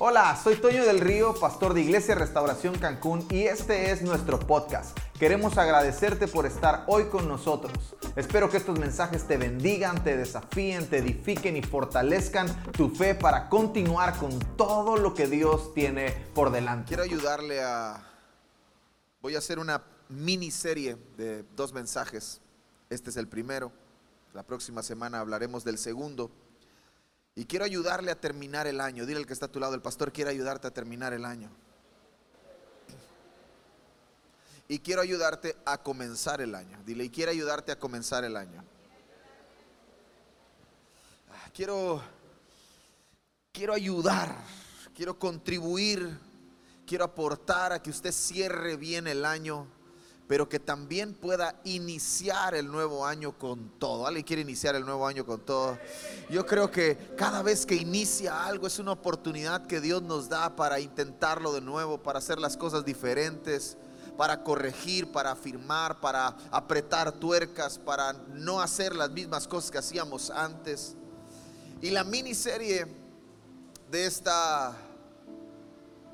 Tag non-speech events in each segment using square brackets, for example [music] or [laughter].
Hola, soy Toño del Río, pastor de Iglesia Restauración Cancún y este es nuestro podcast. Queremos agradecerte por estar hoy con nosotros. Espero que estos mensajes te bendigan, te desafíen, te edifiquen y fortalezcan tu fe para continuar con todo lo que Dios tiene por delante. Quiero ayudarle a... Voy a hacer una miniserie de dos mensajes. Este es el primero. La próxima semana hablaremos del segundo. Y quiero ayudarle a terminar el año. Dile al que está a tu lado, el pastor quiere ayudarte a terminar el año. Y quiero ayudarte a comenzar el año. Dile, y quiero ayudarte a comenzar el año. Ah, quiero, quiero ayudar, quiero contribuir, quiero aportar a que usted cierre bien el año pero que también pueda iniciar el nuevo año con todo. ¿Alguien quiere iniciar el nuevo año con todo? Yo creo que cada vez que inicia algo es una oportunidad que Dios nos da para intentarlo de nuevo, para hacer las cosas diferentes, para corregir, para afirmar, para apretar tuercas, para no hacer las mismas cosas que hacíamos antes. Y la miniserie de esta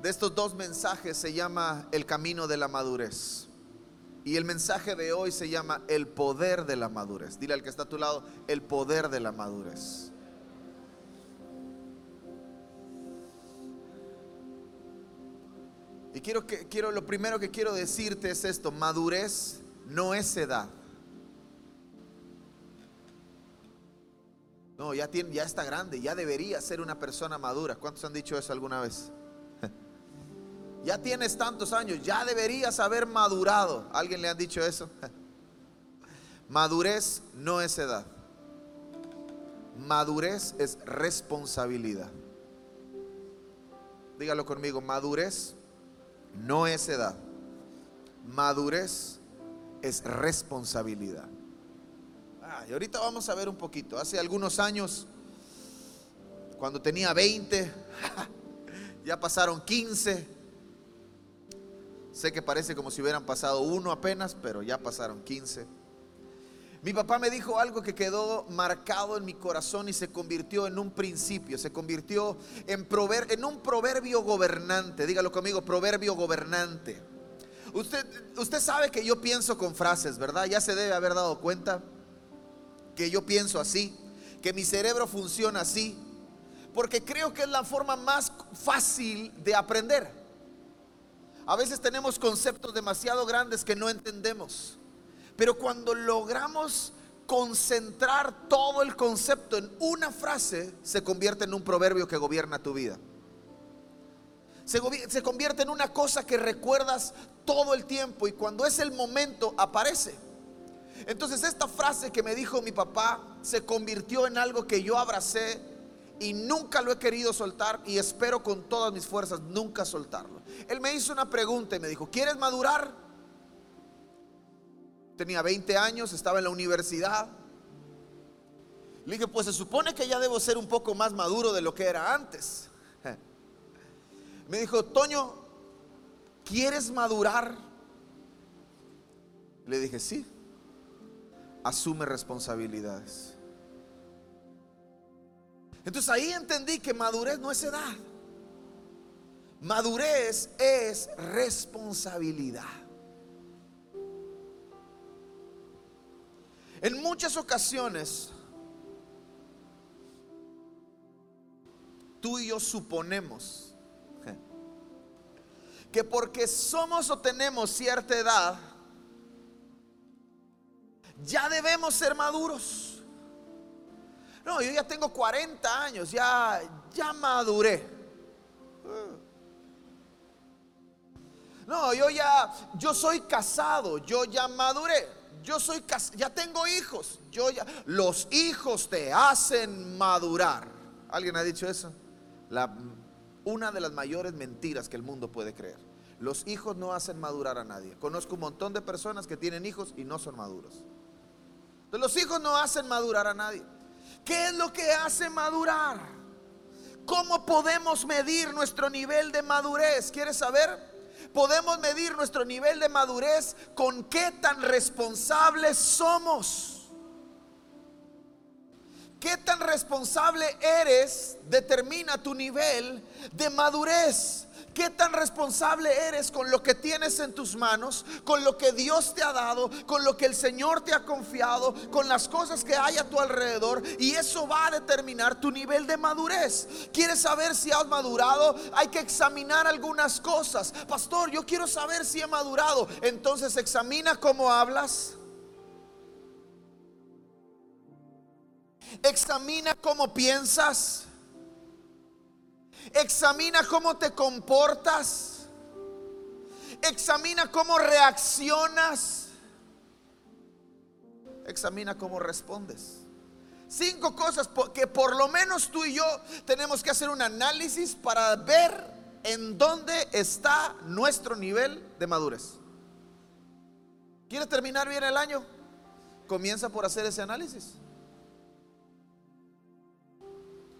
de estos dos mensajes se llama El camino de la madurez. Y el mensaje de hoy se llama el poder de la madurez. Dile al que está a tu lado, el poder de la madurez. Y quiero que quiero lo primero que quiero decirte es esto, madurez no es edad. No, ya tiene ya está grande, ya debería ser una persona madura. ¿Cuántos han dicho eso alguna vez? Ya tienes tantos años, ya deberías haber madurado. ¿Alguien le ha dicho eso? [laughs] Madurez no es edad. Madurez es responsabilidad. Dígalo conmigo, madurez no es edad. Madurez es responsabilidad. Ah, y ahorita vamos a ver un poquito. Hace algunos años, cuando tenía 20, [laughs] ya pasaron 15, Sé que parece como si hubieran pasado uno apenas, pero ya pasaron 15. Mi papá me dijo algo que quedó marcado en mi corazón y se convirtió en un principio, se convirtió en, un proverbio gobernante. Dígalo conmigo, proverbio gobernante. Usted, usted sabe que yo pienso con frases, ¿verdad? Ya se debe haber dado cuenta que yo pienso así, que mi cerebro funciona así, porque creo que es la forma más fácil de aprender. A veces tenemos conceptos demasiado grandes que no entendemos. Pero cuando logramos concentrar todo el concepto en una frase, se convierte en un proverbio que gobierna tu vida. Se, convierte en una cosa que recuerdas todo el tiempo y cuando es el momento aparece. Entonces esta frase que me dijo mi papá se convirtió en algo que yo abracé y nunca lo he querido soltar y espero con todas mis fuerzas nunca soltarlo. Él me hizo una pregunta y me dijo, ¿quieres madurar? Tenía 20 años, estaba en la universidad. Le dije, pues se supone que ya debo ser un poco más maduro de lo que era antes. [laughs] Me dijo, Toño, ¿quieres madurar? Le dije, sí. Asume responsabilidades. Entonces ahí entendí que madurez no es edad. Madurez es responsabilidad. En muchas ocasiones, tú y yo suponemos que porque somos o tenemos cierta edad, ya debemos ser maduros. No, yo ya tengo 40 años, ya, ya maduré. No, yo ya, yo soy casado, yo ya maduré. Yo soy ya tengo hijos. Yo ya, los hijos te hacen madurar. ¿Alguien ha dicho eso? La, una de las mayores mentiras que el mundo puede creer. Los hijos no hacen madurar a nadie. Conozco un montón de personas que tienen hijos y no son maduros. los hijos no hacen madurar a nadie. ¿Qué es lo que hace madurar? ¿Cómo podemos medir nuestro nivel de madurez? ¿Quieres saber? Podemos medir nuestro nivel de madurez con qué tan responsables somos. qué tan responsable eres determina tu nivel de madurez. ¿Qué tan responsable eres con lo que tienes en tus manos, con lo que Dios te ha dado, con lo que el Señor te ha confiado, con las cosas que hay a tu alrededor? Y eso va a determinar tu nivel de madurez. ¿Quieres saber si has madurado? Hay que examinar algunas cosas. Pastor, yo quiero saber si he madurado. Entonces examina cómo hablas. Examina cómo piensas. Examina cómo te comportas. Examina cómo reaccionas. Examina cómo respondes. Cinco cosas que por lo menos tú y yo tenemos que hacer un análisis para ver en dónde está nuestro nivel de madurez. ¿Quieres terminar bien el año? Comienza por hacer ese análisis.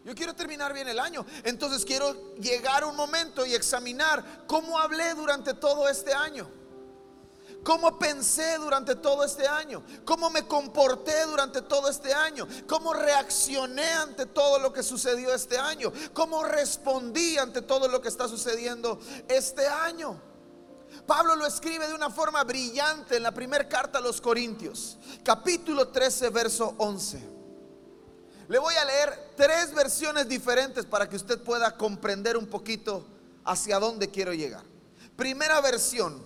Yo quiero terminar bien el año. Entonces quiero llegar un momento y examinar cómo hablé durante todo este año. ¿Cómo pensé durante todo este año? ¿Cómo me comporté durante todo este año? ¿Cómo reaccioné ante todo lo que sucedió este año? ¿Cómo respondí ante todo lo que está sucediendo este año? Pablo lo escribe de una forma brillante en la primera carta a los Corintios, capítulo 13, verso 11. Le voy a leer tres versiones diferentes para que usted pueda comprender un poquito hacia dónde quiero llegar. Primera versión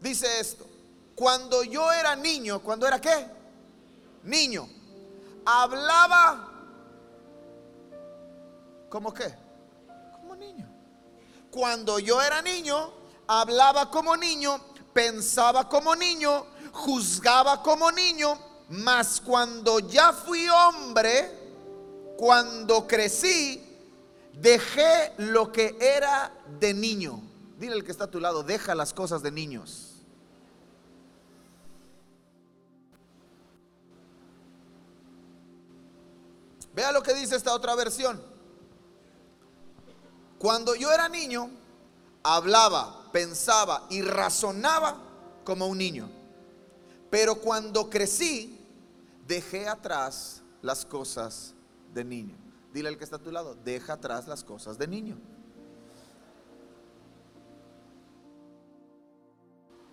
dice esto. Cuando yo era niño, cuando era qué? Niño. Hablaba como qué? Como niño. Cuando yo era niño, hablaba como niño, pensaba como niño, juzgaba como niño mas cuando ya fui hombre, cuando crecí, dejé lo que era de niño. Dile al que está a tu lado, deja las cosas de niños. Vea lo que dice esta otra versión. Cuando yo era niño, hablaba, pensaba y razonaba como un niño. Pero cuando crecí, dejé atrás las cosas de niño. Dile al que está a tu lado, deja atrás las cosas de niño.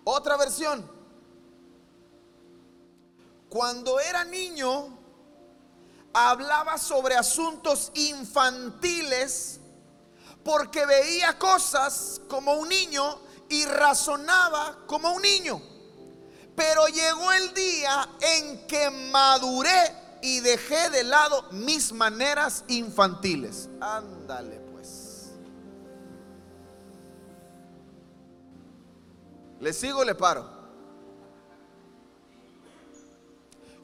Otra versión. Cuando era niño, hablaba sobre asuntos infantiles porque veía cosas como un niño y razonaba como un niño. Pero llegó el día en que maduré y dejé de lado mis maneras infantiles. Ándale pues. ¿Le sigo o le paro?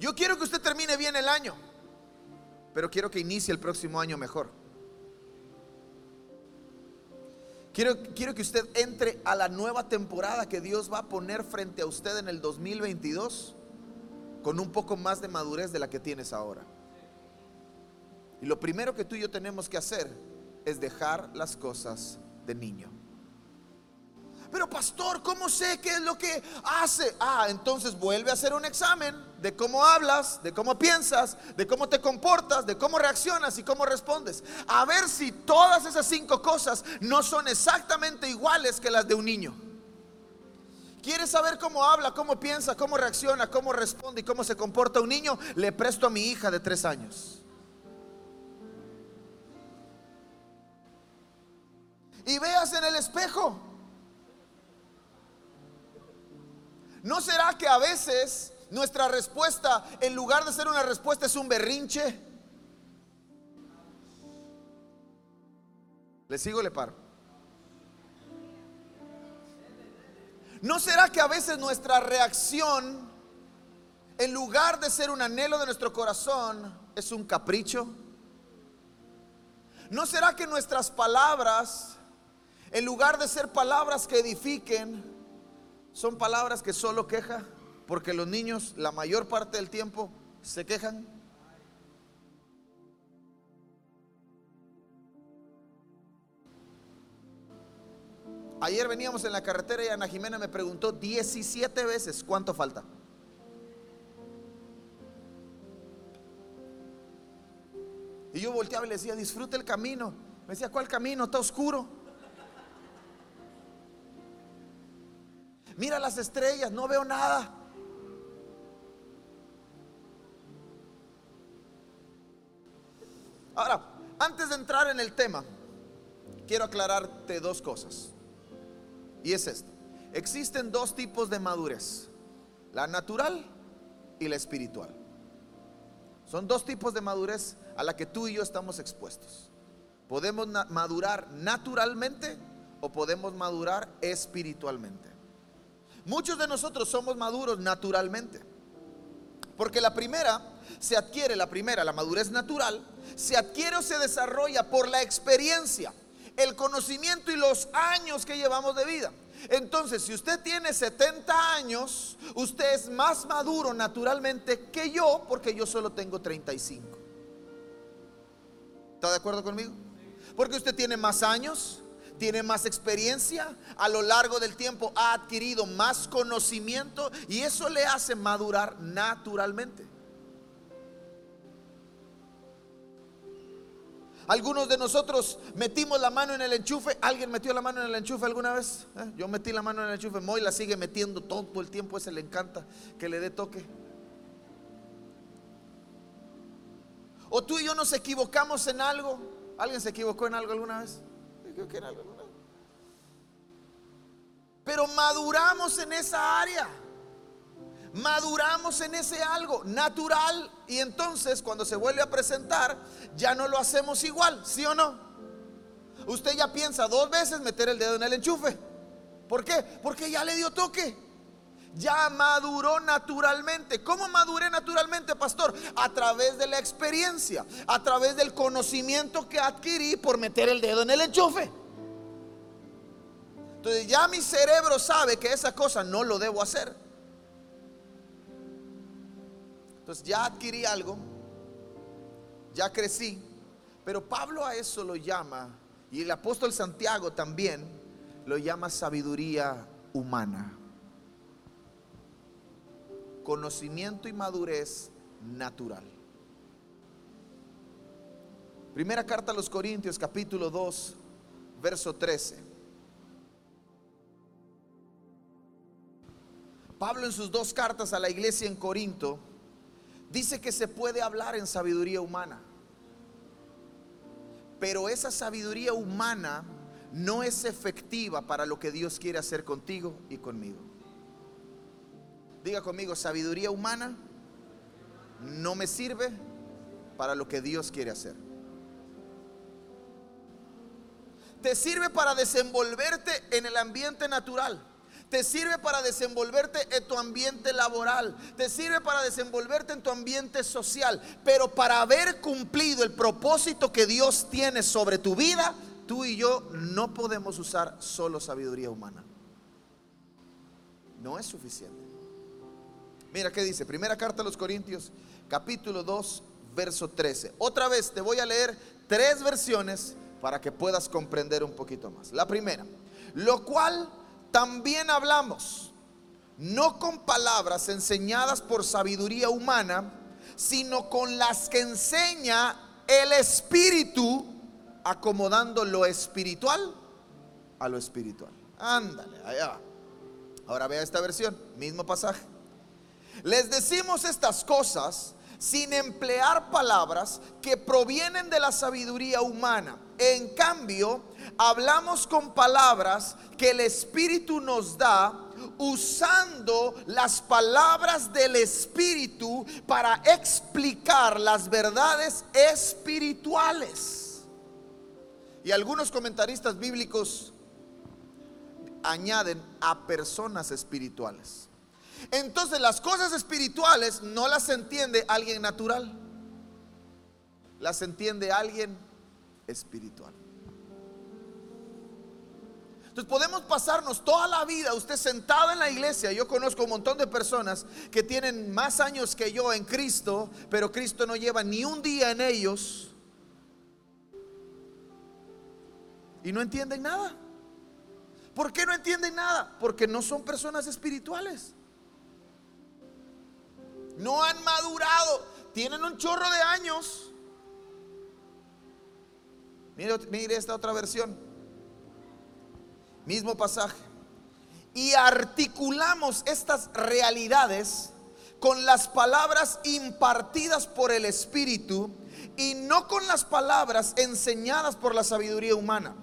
Yo quiero que usted termine bien el año, pero quiero que inicie el próximo año mejor. Quiero, quiero que usted entre a la nueva temporada que Dios va a poner frente a usted en el 2022 con un poco más de madurez de la que tienes ahora. Y lo primero que tú y yo tenemos que hacer es dejar las cosas de niño. Pero pastor, ¿cómo sé qué es lo que hace? Ah, entonces vuelve a hacer un examen de cómo hablas, de cómo piensas, de cómo te comportas, de cómo reaccionas y cómo respondes. A ver si todas esas cinco cosas no son exactamente iguales que las de un niño. ¿Quieres saber cómo habla, cómo piensa, cómo reacciona, cómo responde y cómo se comporta un niño? Le presto a mi hija de tres años. Y veas en el espejo. ¿No será que a veces nuestra respuesta, en lugar de ser una respuesta, es un berrinche? ¿Le sigo le paro? ¿No será que a veces nuestra reacción, en lugar de ser un anhelo de nuestro corazón, es un capricho? ¿No será que nuestras palabras, en lugar de ser palabras que edifiquen, son palabras que solo queja, porque los niños la mayor parte del tiempo se quejan. Ayer veníamos en la carretera y Ana Jimena me preguntó 17 veces cuánto falta. Y yo volteaba y le decía, disfruta el camino. Me decía, ¿cuál camino? Está oscuro. Mira las estrellas, no veo nada. Ahora, antes de entrar en el tema, quiero aclararte dos cosas. Y es esto. Existen dos tipos de madurez. La natural y la espiritual. Son dos tipos de madurez a la que tú y yo estamos expuestos. Podemos madurar naturalmente o podemos madurar espiritualmente. Muchos de nosotros somos maduros naturalmente. Porque la primera se adquiere, la primera, la madurez natural, se adquiere o se desarrolla por la experiencia, el conocimiento y los años que llevamos de vida. Entonces, si usted tiene 70 años, usted es más maduro naturalmente que yo, porque yo solo tengo 35. ¿Está de acuerdo conmigo? Porque usted tiene más años, tiene más experiencia, a lo largo del tiempo ha adquirido más conocimiento y eso le hace madurar naturalmente. Algunos de nosotros metimos la mano en el enchufe. ¿Alguien metió la mano en el enchufe alguna vez? ¿Eh? Yo metí la mano en el enchufe. Moy la sigue metiendo todo el tiempo. Ese le encanta que le dé toque. O tú y yo nos equivocamos en algo. ¿Alguien se equivocó en algo alguna vez? Pero maduramos en esa área. Maduramos en ese algo natural y entonces cuando se vuelve a presentar ya no lo hacemos igual, ¿sí o no? Usted ya piensa dos veces meter el dedo en el enchufe. ¿Por qué? Porque ya le dio toque. Ya maduró naturalmente. ¿Cómo maduré naturalmente, pastor? A través de la experiencia, a través del conocimiento que adquirí por meter el dedo en el enchufe. Entonces ya mi cerebro sabe que esa cosa no lo debo hacer. Entonces ya adquirí algo, ya crecí, pero Pablo a eso lo llama, y el apóstol Santiago también lo llama sabiduría humana. Conocimiento y madurez natural. Primera carta a los Corintios capítulo 2, verso 13. Pablo en sus dos cartas a la iglesia en Corinto dice que se puede hablar en sabiduría humana. Pero esa sabiduría humana no es efectiva para lo que Dios quiere hacer contigo y conmigo. Diga conmigo, sabiduría humana no me sirve para lo que Dios quiere hacer. Te sirve para desenvolverte en el ambiente natural te sirve para desenvolverte en tu ambiente laboral, te sirve para desenvolverte en tu ambiente social, pero para haber cumplido el propósito que Dios tiene sobre tu vida, tú y yo no podemos usar solo sabiduría humana. No es suficiente. Mira qué dice, primera carta a los Corintios, capítulo 2, verso 13. Otra vez te voy a leer tres versiones para que puedas comprender un poquito más. La primera, lo cual también hablamos, no con palabras enseñadas por sabiduría humana, sino con las que enseña el Espíritu, acomodando lo espiritual a lo espiritual. Ándale, allá. Ahora vea esta versión, mismo pasaje. Les decimos estas cosas sin emplear palabras que provienen de la sabiduría humana. En cambio, hablamos con palabras que el Espíritu nos da usando las palabras del Espíritu para explicar las verdades espirituales. Y algunos comentaristas bíblicos añaden a personas espirituales. Entonces las cosas espirituales no las entiende alguien natural, las entiende alguien espiritual. Entonces podemos pasarnos toda la vida, usted sentado en la iglesia, yo conozco un montón de personas que tienen más años que yo en Cristo, pero Cristo no lleva ni un día en ellos y no entienden nada. ¿Por qué no entienden nada? Porque no son personas espirituales. No han madurado. Tienen un chorro de años. Mire, esta otra versión. Mismo pasaje. Y articulamos estas realidades con las palabras impartidas por el Espíritu y no con las palabras enseñadas por la sabiduría humana.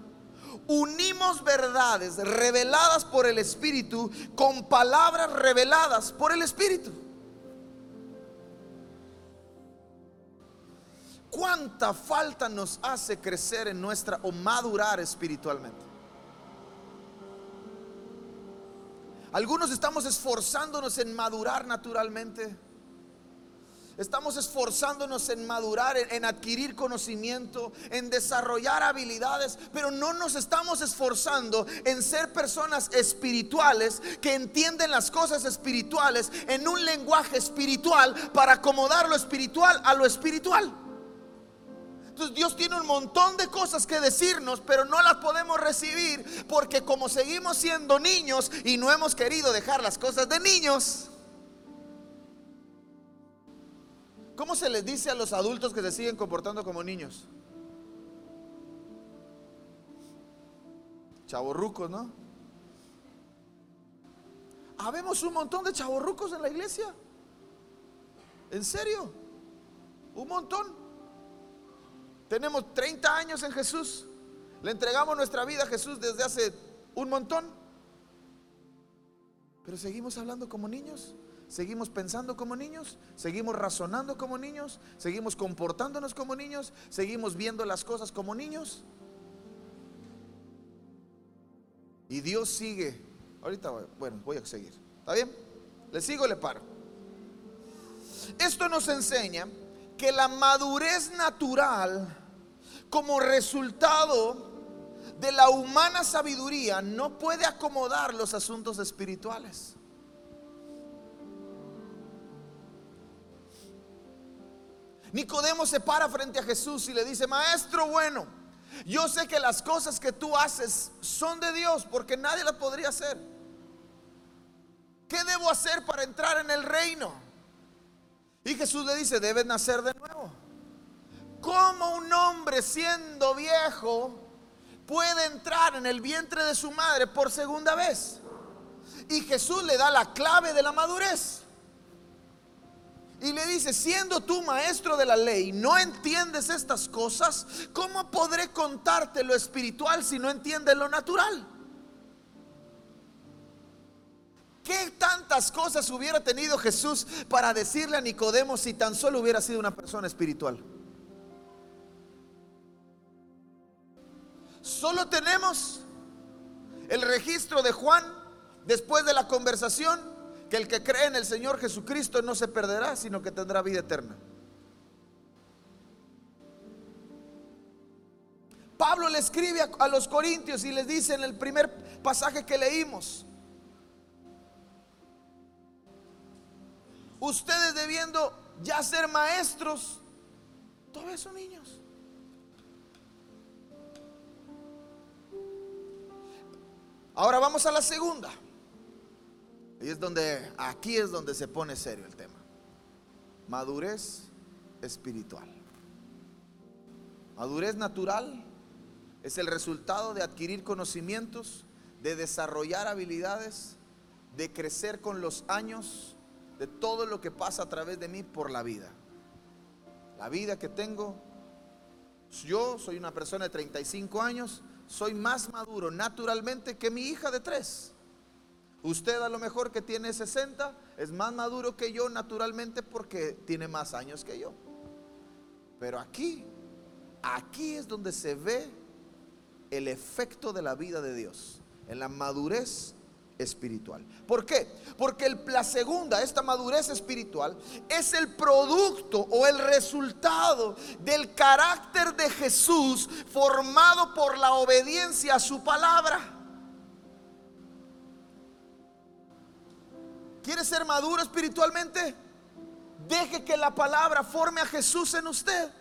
Unimos verdades reveladas por el Espíritu con palabras reveladas por el Espíritu. ¿Cuánta falta nos hace crecer en nuestra o madurar espiritualmente? Algunos estamos esforzándonos en madurar naturalmente. Estamos esforzándonos en madurar, en, adquirir conocimiento, en desarrollar habilidades, pero no nos estamos esforzando en ser personas espirituales que entienden las cosas espirituales en un lenguaje espiritual para acomodar lo espiritual a lo espiritual. Dios tiene un montón de cosas que decirnos, pero no las podemos recibir porque como seguimos siendo niños y no hemos querido dejar las cosas de niños, ¿cómo se les dice a los adultos que se siguen comportando como niños? Chavorrucos, ¿no? Habemos un montón de chavorrucos en la iglesia. ¿En serio? Un montón. Tenemos 30 años en Jesús. Le entregamos nuestra vida a Jesús desde hace un montón. Pero seguimos hablando como niños, seguimos pensando como niños, seguimos razonando como niños, seguimos comportándonos como niños, seguimos viendo las cosas como niños. Y Dios sigue. Ahorita, bueno, voy a seguir. ¿Está bien? ¿Le sigo o le paro? Esto nos enseña que la madurez natural como resultado de la humana sabiduría no puede acomodar los asuntos espirituales. Nicodemo se para frente a Jesús y le dice, maestro bueno, yo sé que las cosas que tú haces son de Dios porque nadie las podría hacer. ¿Qué debo hacer para entrar en el reino? Y Jesús le dice, debes nacer de nuevo. ¿Cómo un hombre siendo viejo puede entrar en el vientre de su madre por segunda vez? Y Jesús le da la clave de la madurez. Y le dice, siendo tú maestro de la ley, no entiendes estas cosas, ¿cómo podré contarte lo espiritual si no entiendes lo natural? ¿Qué tantas cosas hubiera tenido Jesús para decirle a Nicodemo si tan solo hubiera sido una persona espiritual? Solo tenemos el registro de Juan después de la conversación que el que cree en el Señor Jesucristo no se perderá, sino que tendrá vida eterna. Pablo le escribe a, los corintios y les dice en el primer pasaje que leímos, ustedes debiendo ya ser maestros, todos son niños. Ahora vamos a la segunda. Y es donde, aquí es donde se pone serio el tema. Madurez espiritual. Madurez natural es el resultado de adquirir conocimientos, de desarrollar habilidades, de crecer con los años, de todo lo que pasa a través de mí por la vida. La vida que tengo, yo soy una persona de 35 años, soy más maduro naturalmente que mi hija de tres. Usted a lo mejor que tiene 60 es más maduro que yo naturalmente porque tiene más años que yo. Pero aquí, aquí es donde se ve el efecto de la vida de Dios, en la madurez espiritual. ¿Por qué? Porque la segunda, esta madurez espiritual, es el producto o el resultado del carácter de Jesús formado por la obediencia a su palabra. ¿Quiere ser maduro espiritualmente? Deje que la palabra forme a Jesús en usted.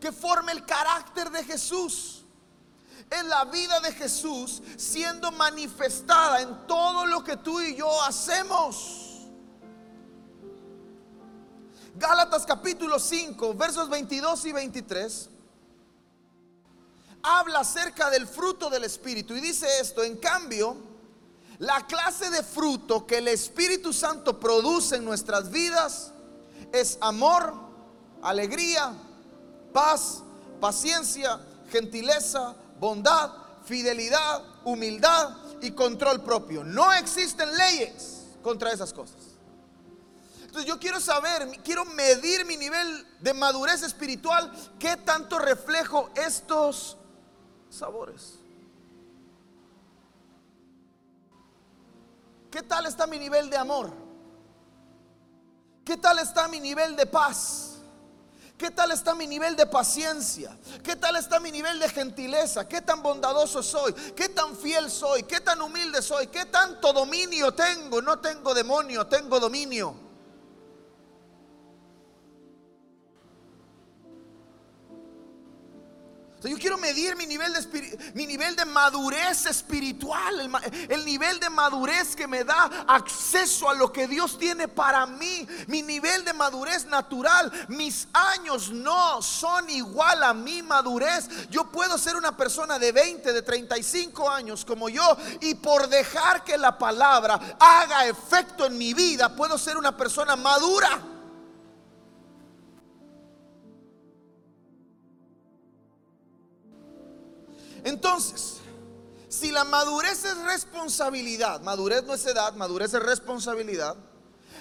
Que forme el carácter de Jesús en la vida de Jesús siendo manifestada en todo lo que tú y yo hacemos. Gálatas capítulo 5, versos 22 y 23. habla acerca del fruto del Espíritu y dice esto, en cambio, la clase de fruto que el Espíritu Santo produce en nuestras vidas es amor, alegría, paz, paciencia, gentileza, bondad, fidelidad, humildad y control propio. No existen leyes contra esas cosas. Entonces yo quiero saber, quiero medir mi nivel de madurez espiritual, qué tanto reflejo estos sabores. ¿Qué tal está mi nivel de amor? ¿Qué tal está mi nivel de paz? ¿Qué tal está mi nivel de paciencia? ¿Qué tal está mi nivel de gentileza? ¿Qué tan bondadoso soy? ¿Qué tan fiel soy? ¿Qué tan humilde soy? ¿Qué tanto dominio tengo? No tengo demonio, tengo dominio. Yo quiero medir mi nivel de, mi nivel de madurez espiritual, el, el, nivel de madurez que me da acceso a lo que Dios tiene para mí, mi nivel de madurez natural. Mis años no son igual a mi madurez. Yo puedo ser una persona de 20, de 35 años como yo y por dejar que la palabra haga efecto en mi vida, puedo ser una persona madura. Entonces, si la madurez es responsabilidad, madurez no es edad, madurez es responsabilidad.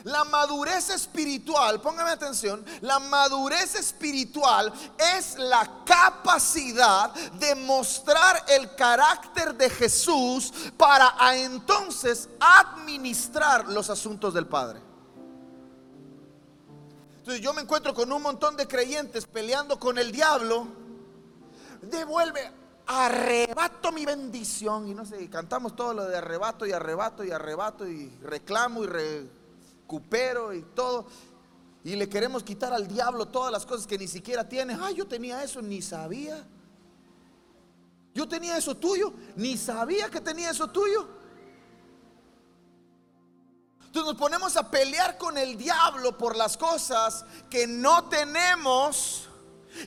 La madurez espiritual, póngame atención, la madurez espiritual es la capacidad de mostrar el carácter de Jesús para entonces administrar los asuntos del Padre. Entonces yo me encuentro con un montón de creyentes peleando con el diablo. Devuelve, arrebato mi bendición. Y no sé, cantamos todo lo de arrebato y arrebato y arrebato y reclamo y recupero y todo. Y le queremos quitar al diablo todas las cosas que ni siquiera tiene. Ay, yo tenía eso, ni sabía. Yo tenía eso tuyo, ni sabía que tenía eso tuyo. Entonces nos ponemos a pelear con el diablo por las cosas que no tenemos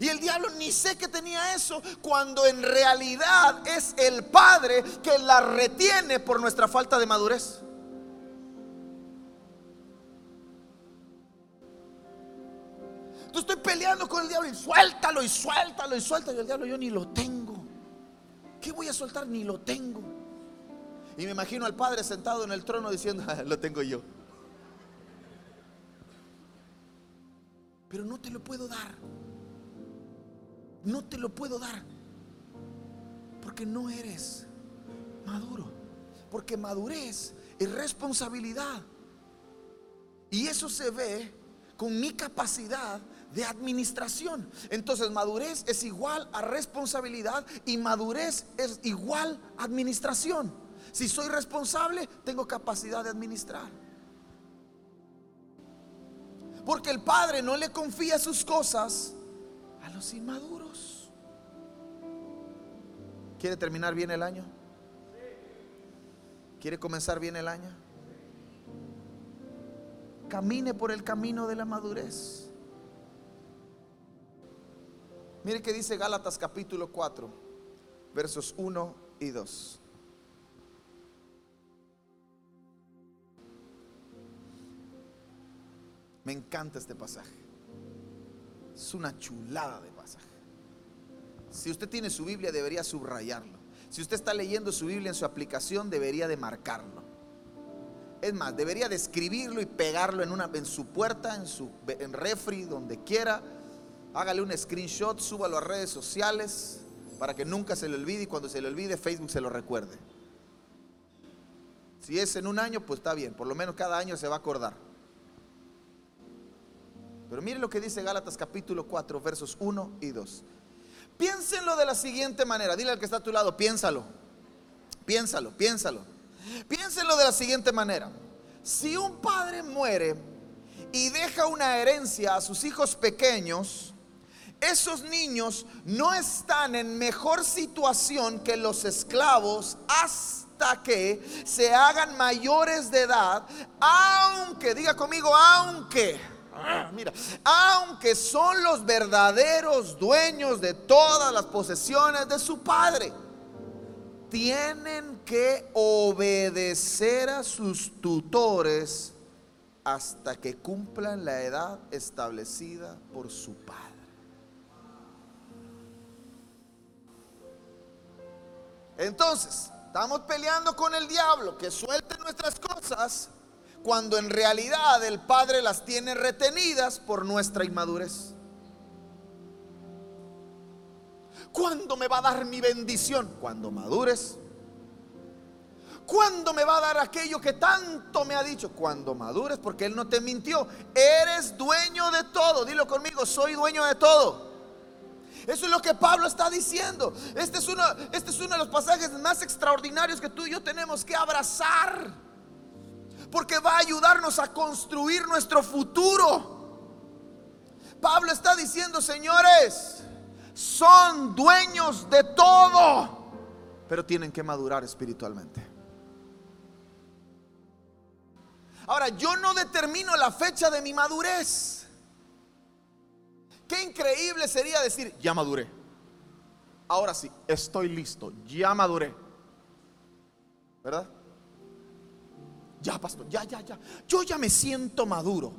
y el diablo ni sé que tenía eso, cuando en realidad es el Padre que la retiene por nuestra falta de madurez. Entonces estoy peleando con el diablo y suéltalo y suéltalo y suéltalo. Y el diablo yo ni lo tengo. ¿Qué voy a soltar? Ni lo tengo. Y me imagino al Padre sentado en el trono diciendo, ah, lo tengo yo. Pero no te lo puedo dar no te lo puedo dar. Porque no eres maduro. Porque madurez es responsabilidad. Y eso se ve con mi capacidad de administración. Entonces madurez es igual a responsabilidad y madurez es igual a administración. Si soy responsable, tengo capacidad de administrar. Porque el Padre no le confía sus cosas a los inmaduros. ¿Quiere terminar bien el año? ¿Quiere comenzar bien el año? Camine por el camino de la madurez. Mire que dice Gálatas capítulo 4, versos 1 y 2. Me encanta este pasaje. Es una chulada de pasaje. Si usted tiene su Biblia, debería subrayarlo. Si usted está leyendo su Biblia en su aplicación, debería de marcarlo. Es más, debería de escribirlo y pegarlo en, una, en su puerta, en su en refri, donde quiera. Hágale un screenshot, súbalo a redes sociales para que nunca se le olvide y cuando se le olvide Facebook se lo recuerde. Si es en un año, pues está bien, por lo menos cada año se va a acordar. Pero mire lo que dice Gálatas capítulo 4, versos 1 y 2. Piénsenlo de la siguiente manera. Dile al que está a tu lado, piénsalo. Piénsalo, piénsalo. Piénsenlo de la siguiente manera. Si un padre muere y deja una herencia a sus hijos pequeños, esos niños no están en mejor situación que los esclavos hasta que se hagan mayores de edad, aunque, diga conmigo, aunque ah, mira, aunque son los verdaderos dueños de todas las posesiones de su padre, tienen que obedecer a sus tutores hasta que cumplan la edad establecida por su padre. Entonces, estamos peleando con el diablo que suelte nuestras cosas cuando en realidad el Padre las tiene retenidas por nuestra inmadurez. ¿Cuándo me va a dar mi bendición? Cuando madures. ¿Cuándo me va a dar aquello que tanto me ha dicho? Cuando madures, porque Él no te mintió. Eres dueño de todo. Dilo conmigo, soy dueño de todo. Eso es lo que Pablo está diciendo. Este es, uno, este es uno de los pasajes más extraordinarios que tú y yo tenemos que abrazar. Porque va a ayudarnos a construir nuestro futuro. Pablo está diciendo, señores, son dueños de todo, pero tienen que madurar espiritualmente. Ahora, yo no determino la fecha de mi madurez. Qué increíble sería decir, ya maduré. Ahora sí, estoy listo, ya maduré. ¿Verdad? Ya, pastor, ya, ya, ya. Yo ya me siento maduro.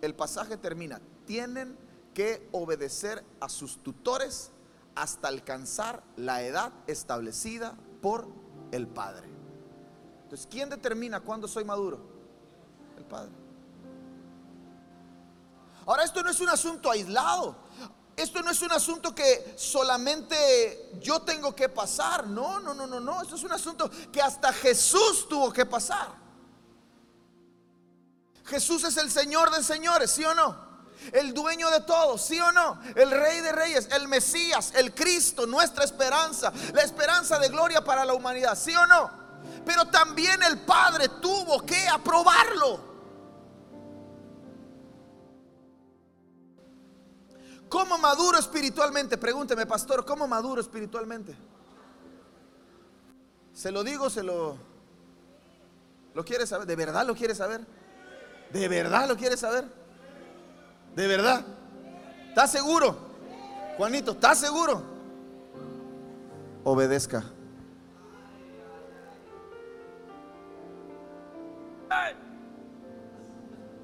El pasaje termina, tienen que obedecer a sus tutores hasta alcanzar la edad establecida por el Padre. Entonces, ¿quién determina cuándo soy maduro? El Padre. Ahora, esto no es un asunto aislado. Esto no es un asunto que solamente yo tengo que pasar. No, no, no, no, no. Esto es un asunto que hasta Jesús tuvo que pasar. Jesús es el Señor de señores, ¿sí o no? El dueño de todo, ¿sí o no? El Rey de Reyes, el Mesías, el Cristo, nuestra esperanza, la esperanza de gloria para la humanidad, ¿sí o no? Pero también el Padre tuvo que aprobarlo. ¿Cómo maduro espiritualmente? Pregúnteme, pastor, ¿cómo maduro espiritualmente? ¿Se lo digo, se lo... ¿Lo quiere saber? ¿De verdad lo quiere saber? ¿De verdad lo quiere saber? ¿De verdad? ¿Está seguro? Juanito, ¿está seguro? Obedezca.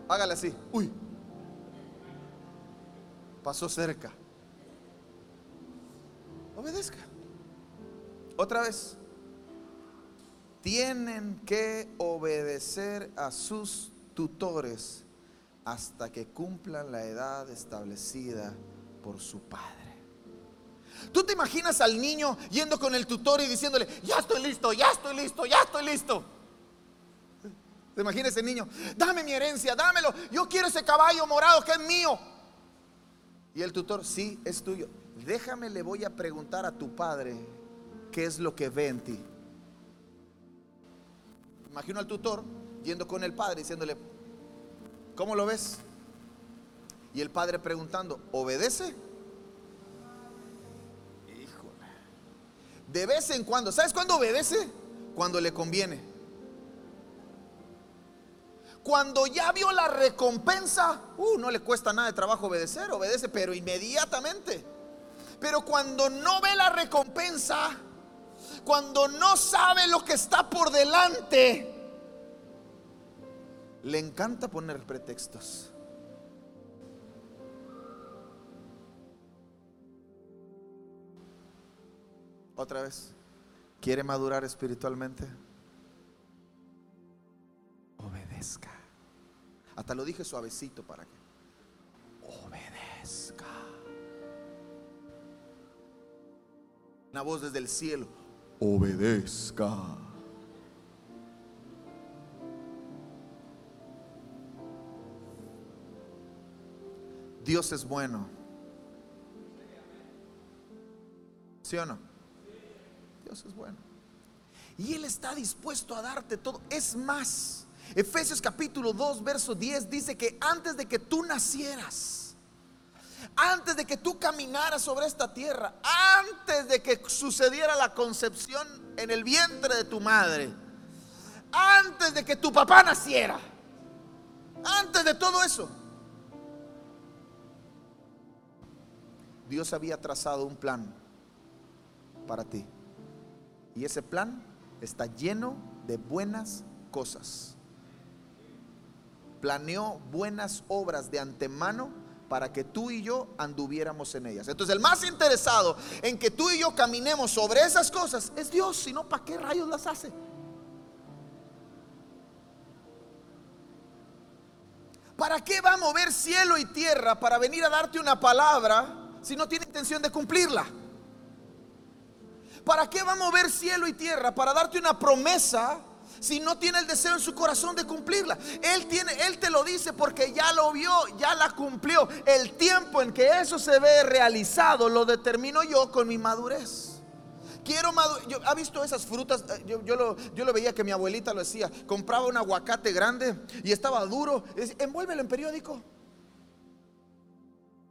Hágale así. Uy. Pasó cerca. Obedezca. Otra vez. Tienen que obedecer a sus tutores hasta que cumplan la edad establecida por su padre. ¿Tú te imaginas al niño yendo con el tutor y diciéndole, ya estoy listo, ya estoy listo, ya estoy listo? ¿Te imaginas ese niño? Dame mi herencia, dámelo. Yo quiero ese caballo morado que es mío. Y el tutor, sí, es tuyo. Déjame, le voy a preguntar a tu padre qué es lo que ve en ti. Imagino al tutor yendo con el padre diciéndole, ¿cómo lo ves? Y el padre preguntando, ¿obedece? Híjole. De vez en cuando, ¿sabes cuándo obedece? Cuando le conviene. Cuando ya vio la recompensa, uh, no le cuesta nada de trabajo obedecer, obedece, pero inmediatamente. Pero cuando no ve la recompensa, cuando no sabe lo que está por delante, le encanta poner pretextos. Otra vez, ¿quiere madurar espiritualmente? Obedezca. Hasta lo dije suavecito para que obedezca. Una voz desde el cielo, obedezca. Dios es bueno. ¿Sí o no? Dios es bueno. Y Él está dispuesto a darte todo. Es más, Efesios capítulo 2, verso 10 dice que antes de que tú nacieras, antes de que tú caminaras sobre esta tierra, antes de que sucediera la concepción en el vientre de tu madre, antes de que tu papá naciera, Antes de todo eso, Dios había trazado un plan para ti. Y ese plan está lleno de buenas cosas. Planeó buenas obras de antemano para que tú y yo anduviéramos en ellas. Entonces el más interesado en que tú y yo caminemos sobre esas cosas es Dios, si no, ¿para qué rayos las hace? ¿Para qué va a mover cielo y tierra para venir a darte una palabra si no tiene intención de cumplirla? ¿Para qué va a mover cielo y tierra para darte una promesa si no tiene el deseo en su corazón de cumplirla? Él tiene él te lo dice porque ya lo vio, ya la cumplió. El tiempo en que eso se ve realizado lo determino yo con mi madurez. Quiero madurar. ¿Ha visto esas frutas? Eh, yo, lo, yo, lo, veía que mi abuelita lo decía. Compraba un aguacate grande y estaba duro. Y envuélvelo en periódico.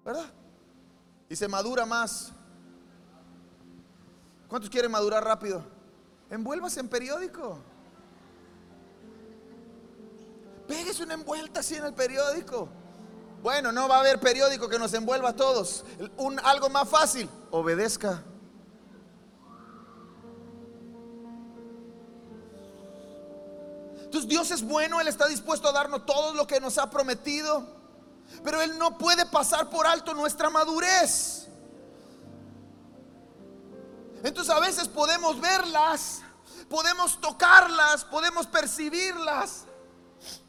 ¿Verdad? Y se madura más. ¿Cuántos quieren madurar rápido? Envuélvase en periódico. Pégese una envuelta así en el periódico. Bueno, no va a haber periódico que nos envuelva a todos. Un, algo más fácil, obedezca. Entonces Dios es bueno, Él está dispuesto a darnos todo lo que nos ha prometido, pero Él no puede pasar por alto nuestra madurez. Entonces a veces podemos verlas, podemos tocarlas, podemos percibirlas,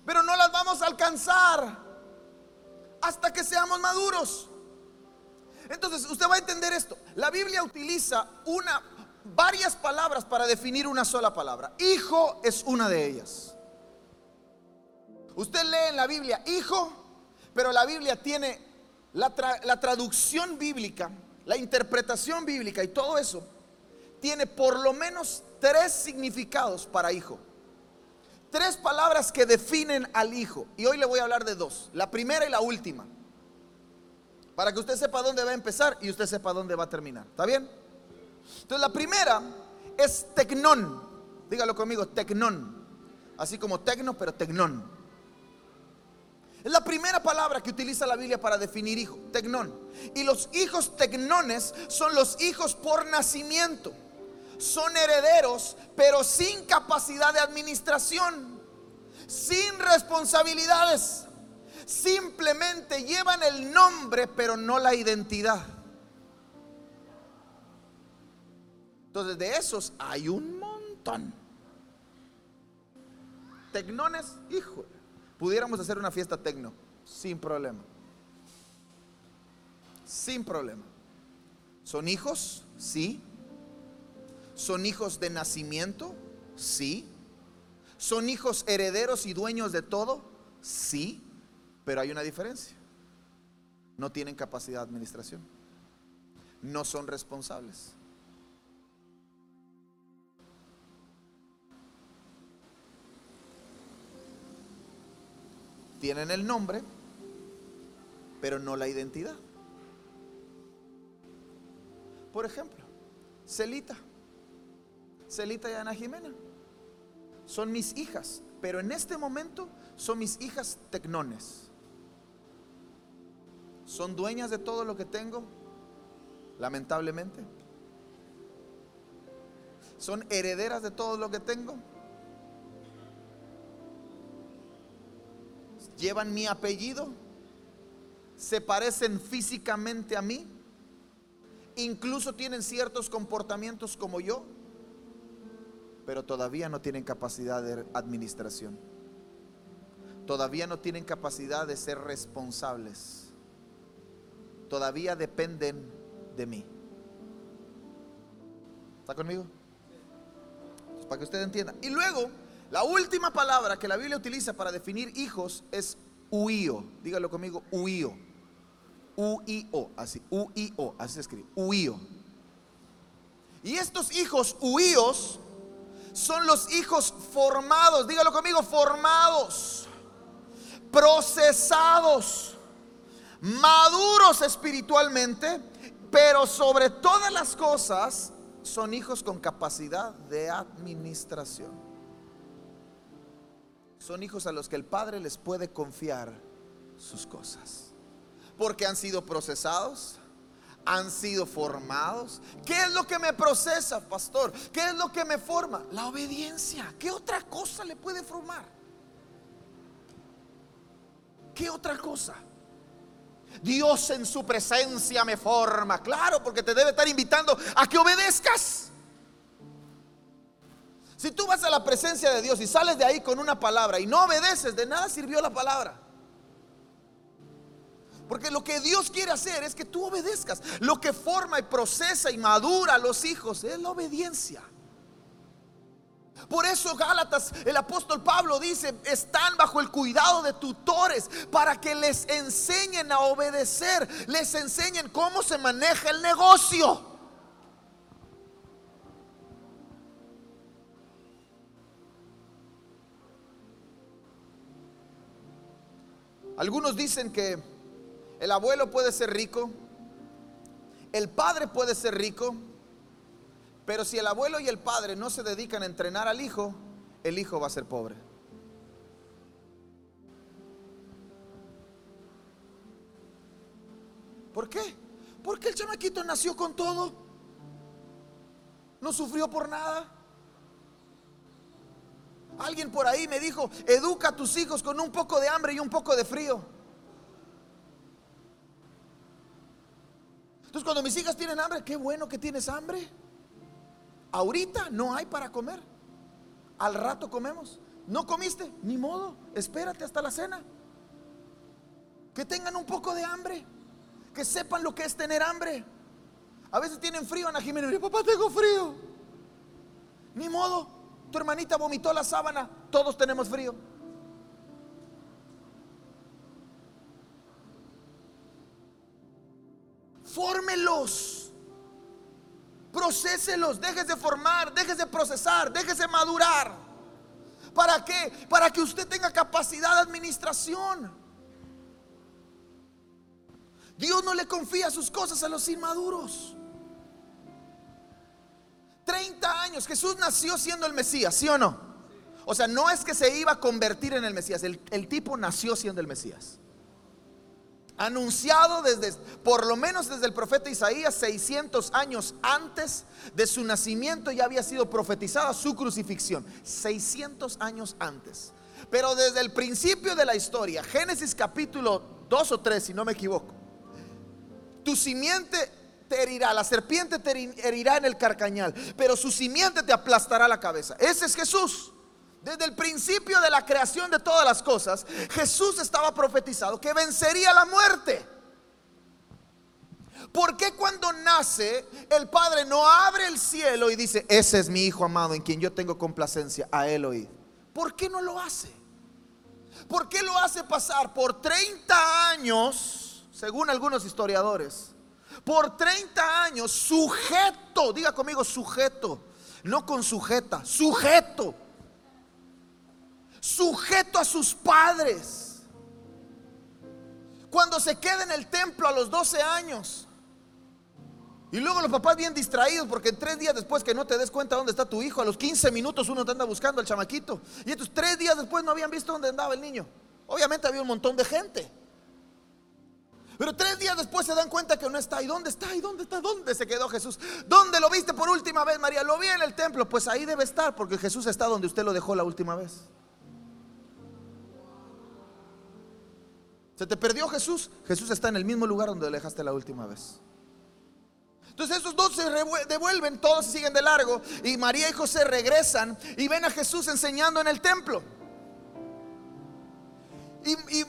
pero no las vamos a alcanzar hasta que seamos maduros. Entonces usted va a entender esto. La Biblia utiliza una varias palabras para definir una sola palabra. Hijo es una de ellas. Usted lee en la Biblia hijo, pero la Biblia tiene la, la traducción bíblica, la interpretación bíblica y todo eso tiene por lo menos tres significados para hijo. Tres palabras que definen al hijo. Y hoy le voy a hablar de dos. La primera y la última. Para que usted sepa dónde va a empezar y usted sepa dónde va a terminar. ¿Está bien? Entonces la primera es tecnón. Dígalo conmigo, tecnón. Así como tecno, pero tecnón. Es la primera palabra que utiliza la Biblia para definir hijo, tecnón. Y los hijos tecnones son los hijos por nacimiento son herederos, pero sin capacidad de administración, sin responsabilidades. Simplemente llevan el nombre, pero no la identidad. Entonces, de esos hay un montón. Tecnones, hijo, pudiéramos hacer una fiesta tecno, sin problema. Sin problema. ¿Son hijos? Sí. ¿Son hijos de nacimiento? Sí. ¿Son hijos herederos y dueños de todo? Sí. Pero hay una diferencia. No tienen capacidad de administración. No son responsables. Tienen el nombre, pero no la identidad. Por ejemplo, Celita. Celita y Ana Jimena. Son mis hijas, pero en este momento son mis hijas tecnones. ¿Son dueñas de todo lo que tengo? Lamentablemente. ¿Son herederas de todo lo que tengo? ¿Llevan mi apellido? ¿Se parecen físicamente a mí? ¿Incluso tienen ciertos comportamientos como yo? Pero todavía no tienen capacidad de administración. Todavía no tienen capacidad de ser responsables. Todavía dependen de mí. ¿Está conmigo? para que usted entienda. Y luego, la última palabra que la Biblia utiliza para definir hijos es huío. Dígalo conmigo, huío. U-I-O, así, U-I-O, así se escribe, huío. Y estos hijos huíos son los hijos formados, dígalo conmigo, formados, procesados, maduros espiritualmente, pero sobre todas las cosas son hijos con capacidad de administración. son hijos a los que el Padre les puede confiar sus cosas. Porque han sido procesados, han sido formados. ¿Qué es lo que me procesa, pastor? ¿Qué es lo que me forma? La obediencia. ¿Qué otra cosa le puede formar? ¿Qué otra cosa? Dios en su presencia me forma. Claro, porque te debe estar invitando a que obedezcas. Si tú vas a la presencia de Dios y sales de ahí con una palabra y no obedeces, de nada sirvió la palabra. Porque lo que Dios quiere hacer es que tú obedezcas. Lo que forma y procesa y madura a los hijos es la obediencia. Por eso Gálatas, el apóstol Pablo dice, están bajo el cuidado de tutores para que les enseñen a obedecer, les enseñen cómo se maneja el negocio. Algunos dicen que el abuelo puede ser rico, el padre puede ser rico, pero si el abuelo y el padre no se dedican a entrenar al hijo, el hijo va a ser pobre. ¿Por qué? Porque el chamaquito nació con todo. No sufrió por nada. Alguien por ahí me dijo, educa a tus hijos con un poco de hambre y un poco de frío. Entonces cuando mis hijas tienen hambre, qué bueno que tienes hambre. Ahorita no hay para comer. Al rato comemos. ¿No comiste? Ni modo. Espérate hasta la cena. Que tengan un poco de hambre. Que sepan lo que es tener hambre. A veces tienen frío, Ana Jiménez. Papá, tengo frío. Ni modo tu hermanita vomitó la sábana, todos tenemos frío. Fórmelos. Proceselos, dejes de formar, dejes de procesar, dejes de madurar. ¿Para qué? Para que usted tenga capacidad de administración. Dios no le confía sus cosas a los inmaduros. 30 años. Jesús nació siendo el Mesías, ¿sí o no? O sea, no es que se iba a convertir en el Mesías, el, tipo nació siendo el Mesías. Anunciado desde, por lo menos desde el profeta Isaías, 600 años antes de su nacimiento ya había sido profetizada su crucifixión. 600 años antes. Pero desde el principio de la historia, Génesis capítulo 2 o 3, si no me equivoco, tu simiente herirá, la serpiente te herirá en el carcañal, pero su simiente te aplastará la cabeza. Ese es Jesús. Desde el principio de la creación de todas las cosas, Jesús estaba profetizado que vencería la muerte. ¿Por qué cuando nace el Padre no abre el cielo y dice, ese es mi Hijo amado en quien yo tengo complacencia, a él oír? ¿Por qué no lo hace? ¿Por qué lo hace pasar por 30 años, según algunos historiadores? por 30 años sujeto, diga conmigo sujeto, no con sujeta, sujeto, sujeto a sus padres. Cuando se queda en el templo a los 12 años. Y luego los papás bien distraídos porque tres días después que no te des cuenta dónde está tu hijo, a los 15 minutos uno te anda buscando al chamaquito. Y estos tres días después no habían visto dónde andaba el niño. Obviamente había un montón de gente. Pero tres días después se dan cuenta que no está. ¿Y dónde está? ¿Y dónde está? ¿Dónde se quedó Jesús? ¿Dónde lo viste por última vez, María? Lo vi en el templo. Pues ahí debe estar, porque Jesús está donde usted lo dejó la última vez. ¿Se te perdió Jesús? Jesús está en el mismo lugar donde lo dejaste la última vez. Entonces esos dos se devuelven, todos siguen de largo y María y José regresan y ven a Jesús enseñando en el templo. Y,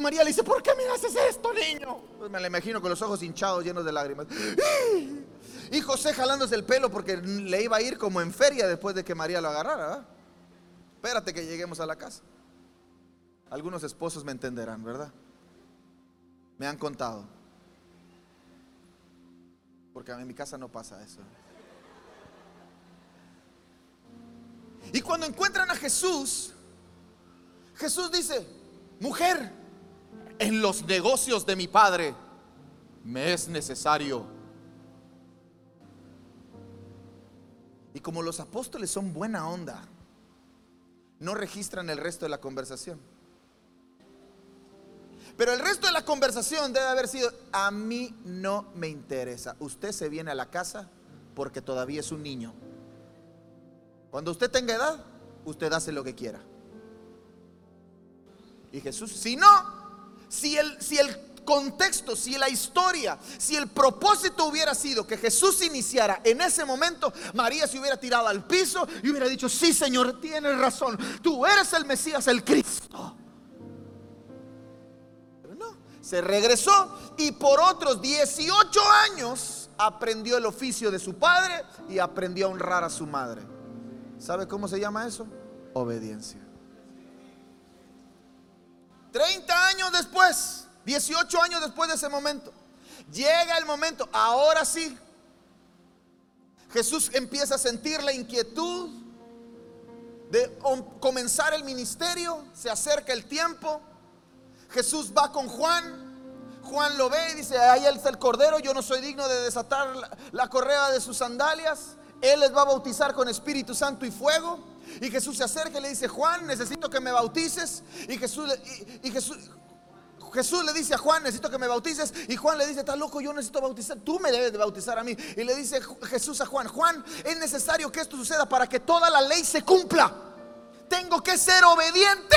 María, le dice, ¿por qué me haces esto, niño? Pues me la imagino con los ojos hinchados, llenos de lágrimas. Y José jalándose el pelo porque le iba a ir como en feria después de que María lo agarrara. Espérate que lleguemos a la casa. Algunos esposos me entenderán, ¿verdad? Me han contado. Porque en mi casa no pasa eso. Y cuando encuentran a Jesús, Jesús dice, mujer, en los negocios de mi padre me es necesario. Y como los apóstoles son buena onda, no registran el resto de la conversación. Pero el resto de la conversación debe haber sido, a mí no me interesa. Usted se viene a la casa porque todavía es un niño. Cuando usted tenga edad, usted hace lo que quiera. Y Jesús, si no, si el, si el contexto, si la historia, si el propósito hubiera sido que Jesús iniciara en ese momento, María se hubiera tirado al piso y hubiera dicho, sí Señor, tienes razón, tú eres el Mesías, el Cristo. Se regresó y por otros 18 años aprendió el oficio de su padre y aprendió a honrar a su madre. ¿Sabe cómo se llama eso? Obediencia. 30 años después, 18 años después de ese momento, llega el momento, ahora sí, Jesús empieza a sentir la inquietud de comenzar el ministerio, se acerca el tiempo, Jesús va con Juan, Juan lo ve y dice, ahí está el cordero, yo no soy digno de desatar la correa de sus sandalias, él les va a bautizar con Espíritu Santo y fuego. Y Jesús se acerca y le dice, Juan, necesito que me bautices. Y Jesús, y, Jesús, Jesús le dice a Juan, necesito que me bautices. Y Juan le dice, está loco, yo necesito bautizar. Tú me debes de bautizar a mí. Y le dice Jesús a Juan, Juan, es necesario que esto suceda para que toda la ley se cumpla. Tengo que ser obediente.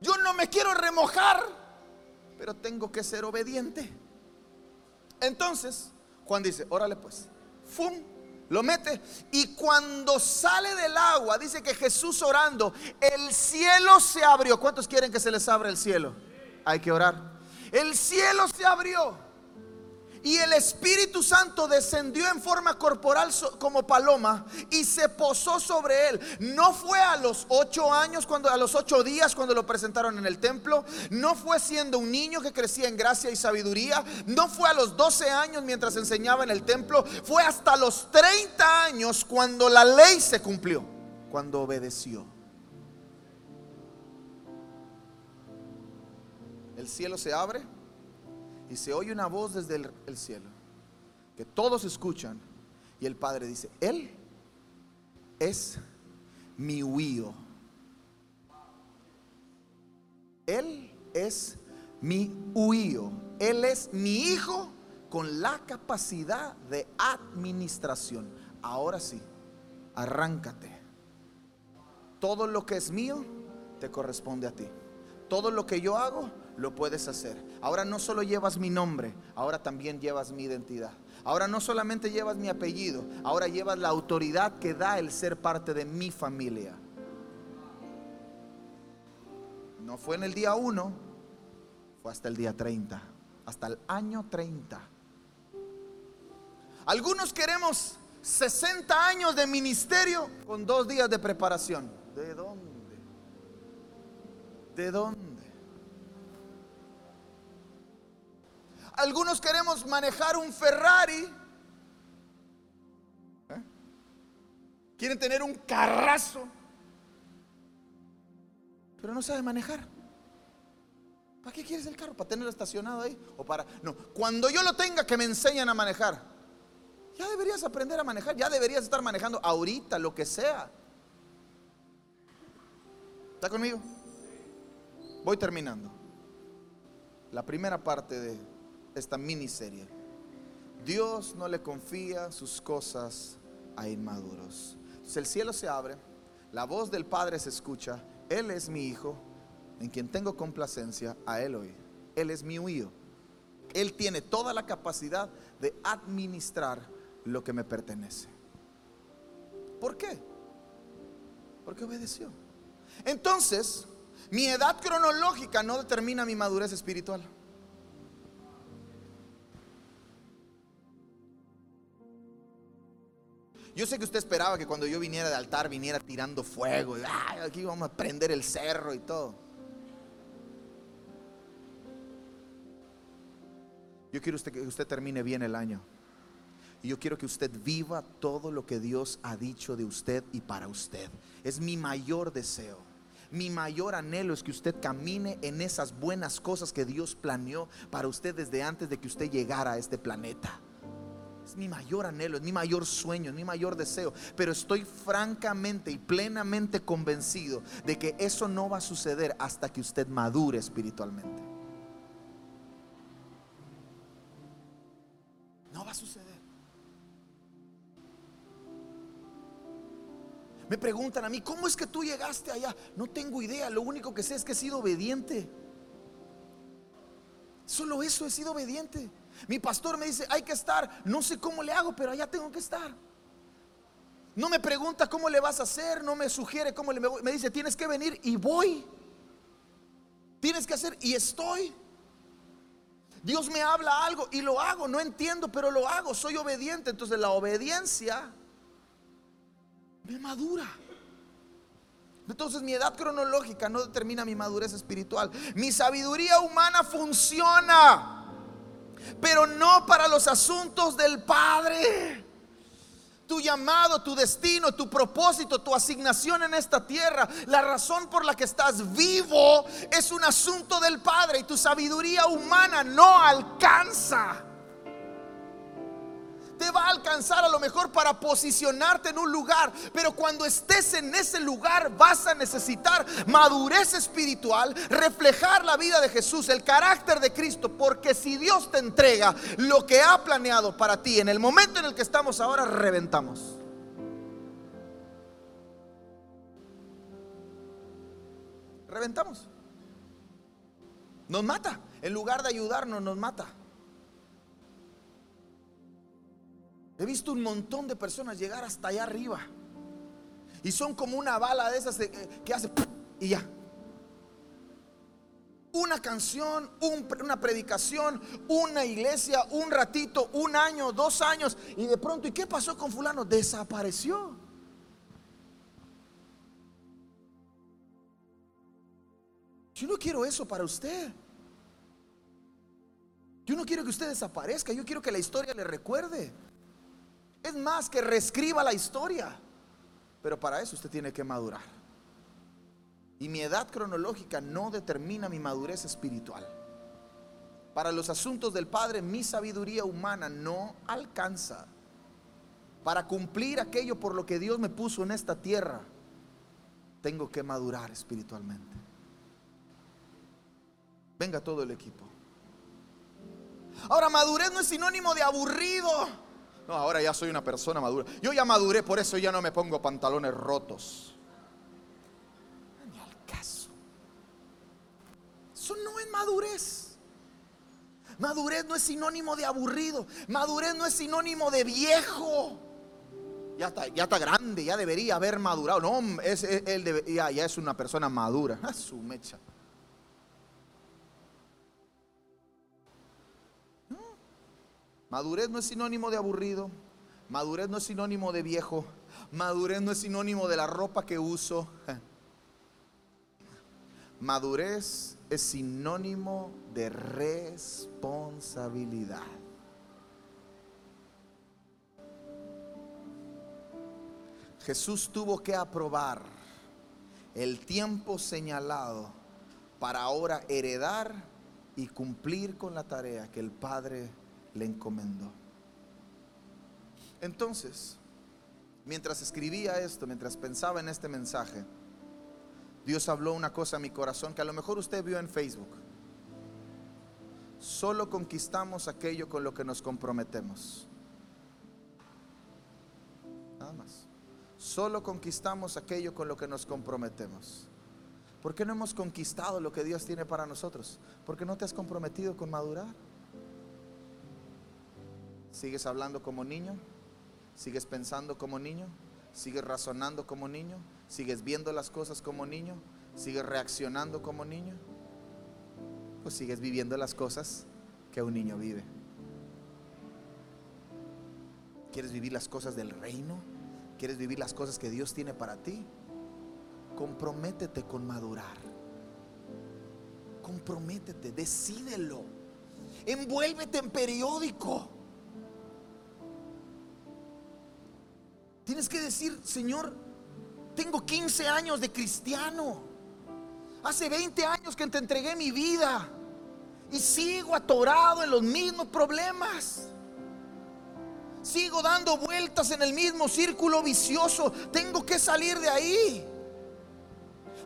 Yo no me quiero remojar, pero tengo que ser obediente. Entonces, Juan dice, órale pues, ¡fum! Lo mete y cuando sale del agua, dice que Jesús orando, el cielo se abrió. ¿Cuántos quieren que se les abra el cielo? Hay que orar. El cielo se abrió y el Espíritu Santo descendió en forma corporal como paloma y se posó sobre él. No fue a los ocho años, cuando, a los ocho días cuando lo presentaron en el templo. No fue siendo un niño que crecía en gracia y sabiduría. No fue a los doce años mientras enseñaba en el templo. Fue hasta los treinta años cuando la ley se cumplió, cuando obedeció. El cielo se abre y se oye una voz desde el, cielo que todos escuchan y el Padre dice, Él es mi huío. Él es mi huío. Él es mi hijo con la capacidad de administración. Ahora sí, arráncate. Todo lo que es mío te corresponde a ti. Todo lo que yo hago lo puedes hacer. Ahora no solo llevas mi nombre, ahora también llevas mi identidad. Ahora no solamente llevas mi apellido, ahora llevas la autoridad que da el ser parte de mi familia. No fue en el día 1, fue hasta el día 30, hasta el año 30. Algunos queremos 60 años de ministerio con dos días de preparación. ¿De dónde? ¿De dónde? Algunos queremos manejar un Ferrari. ¿Eh? Quieren tener un carrazo. Pero no sabe manejar. ¿Para qué quieres el carro? ¿Para tenerlo estacionado ahí? O para. No, cuando yo lo tenga, que me enseñan a manejar. Ya deberías aprender a manejar. Ya deberías estar manejando ahorita, lo que sea. ¿Está conmigo? Voy terminando. La primera parte de esta miniserie. Dios no le confía sus cosas a inmaduros. El cielo se abre, la voz del Padre se escucha, Él es mi hijo, en quien tengo complacencia, a Él hoy. Él es mi huío. Él tiene toda la capacidad de administrar lo que me pertenece. ¿Por qué? Porque obedeció. Entonces, mi edad cronológica no determina mi madurez espiritual. Yo sé que usted esperaba que cuando yo viniera de altar viniera tirando fuego. Y, aquí vamos a prender el cerro y todo. Yo quiero que usted termine bien el año. Y yo quiero que usted viva todo lo que Dios ha dicho de usted y para usted. Es mi mayor deseo. Mi mayor anhelo es que usted camine en esas buenas cosas que Dios planeó para usted desde antes de que usted llegara a este planeta. Es mi mayor anhelo, es mi mayor sueño, es mi mayor deseo. Pero estoy francamente y plenamente convencido de que eso no va a suceder hasta que usted madure espiritualmente. No va a suceder. Me preguntan a mí, ¿cómo es que tú llegaste allá? No tengo idea, lo único que sé es que he sido obediente. Solo eso he sido obediente. Mi pastor me dice, hay que estar, no sé cómo le hago, pero allá tengo que estar. No me pregunta cómo le vas a hacer, no me sugiere cómo le me dice, tienes que venir y voy. Tienes que hacer y estoy. Dios me habla algo y lo hago, no entiendo, pero lo hago, soy obediente. Entonces la obediencia me madura. Entonces mi edad cronológica no determina mi madurez espiritual. Mi sabiduría humana funciona, pero no para los asuntos del Padre. Tu llamado, tu destino, tu propósito, tu asignación en esta tierra, la razón por la que estás vivo es un asunto del Padre y tu sabiduría humana no alcanza te va a alcanzar a lo mejor para posicionarte en un lugar, pero cuando estés en ese lugar vas a necesitar madurez espiritual, reflejar la vida de Jesús, el carácter de Cristo, porque si Dios te entrega lo que ha planeado para ti en el momento en el que estamos ahora, reventamos. Reventamos. Nos mata. En lugar de ayudarnos, nos mata. He visto un montón de personas llegar hasta allá arriba. Y son como una bala de esas que hace y ya. Una canción, una predicación, una iglesia, un ratito, un año, dos años. Y de pronto, ¿y qué pasó con fulano? Desapareció. Yo no quiero eso para usted. Yo no quiero que usted desaparezca. Yo quiero que la historia le recuerde. Es más que reescriba la historia. Pero para eso usted tiene que madurar. Y mi edad cronológica no determina mi madurez espiritual. Para los asuntos del Padre, mi sabiduría humana no alcanza. Para cumplir aquello por lo que Dios me puso en esta tierra, tengo que madurar espiritualmente. Venga todo el equipo. Ahora, madurez no es sinónimo de aburrido. No, ahora ya soy una persona madura. Yo ya maduré, por eso ya no me pongo pantalones rotos. Ni al caso. Eso no es madurez. Madurez no es sinónimo de aburrido. Madurez no es sinónimo de viejo. Ya está, ya está grande, ya debería haber madurado. No, es, él ya, ya, es una persona madura. A su mecha. Madurez no es sinónimo de aburrido. Madurez no es sinónimo de viejo. Madurez no es sinónimo de la ropa que uso. [laughs] Madurez es sinónimo de responsabilidad. Jesús tuvo que aprobar el tiempo señalado para ahora heredar y cumplir con la tarea que el Padre le encomendó. Entonces, mientras escribía esto, mientras pensaba en este mensaje, Dios habló una cosa a mi corazón que a lo mejor usted vio en Facebook. Solo conquistamos aquello con lo que nos comprometemos. Nada más. Solo conquistamos aquello con lo que nos comprometemos. ¿Por qué no hemos conquistado lo que Dios tiene para nosotros? Porque no te has comprometido con madurar. ¿Sigues hablando como niño? ¿Sigues pensando como niño? ¿Sigues razonando como niño? ¿Sigues viendo las cosas como niño? ¿Sigues reaccionando como niño? Pues sigues viviendo las cosas que un niño vive. ¿Quieres vivir las cosas del reino? ¿Quieres vivir las cosas que Dios tiene para ti? Comprométete con madurar. Comprométete, decídelo. Envuélvete en periódico. Tienes que decir, Señor, tengo 15 años de cristiano. Hace 20 años que te entregué mi vida. Y sigo atorado en los mismos problemas. Sigo dando vueltas en el mismo círculo vicioso. Tengo que salir de ahí.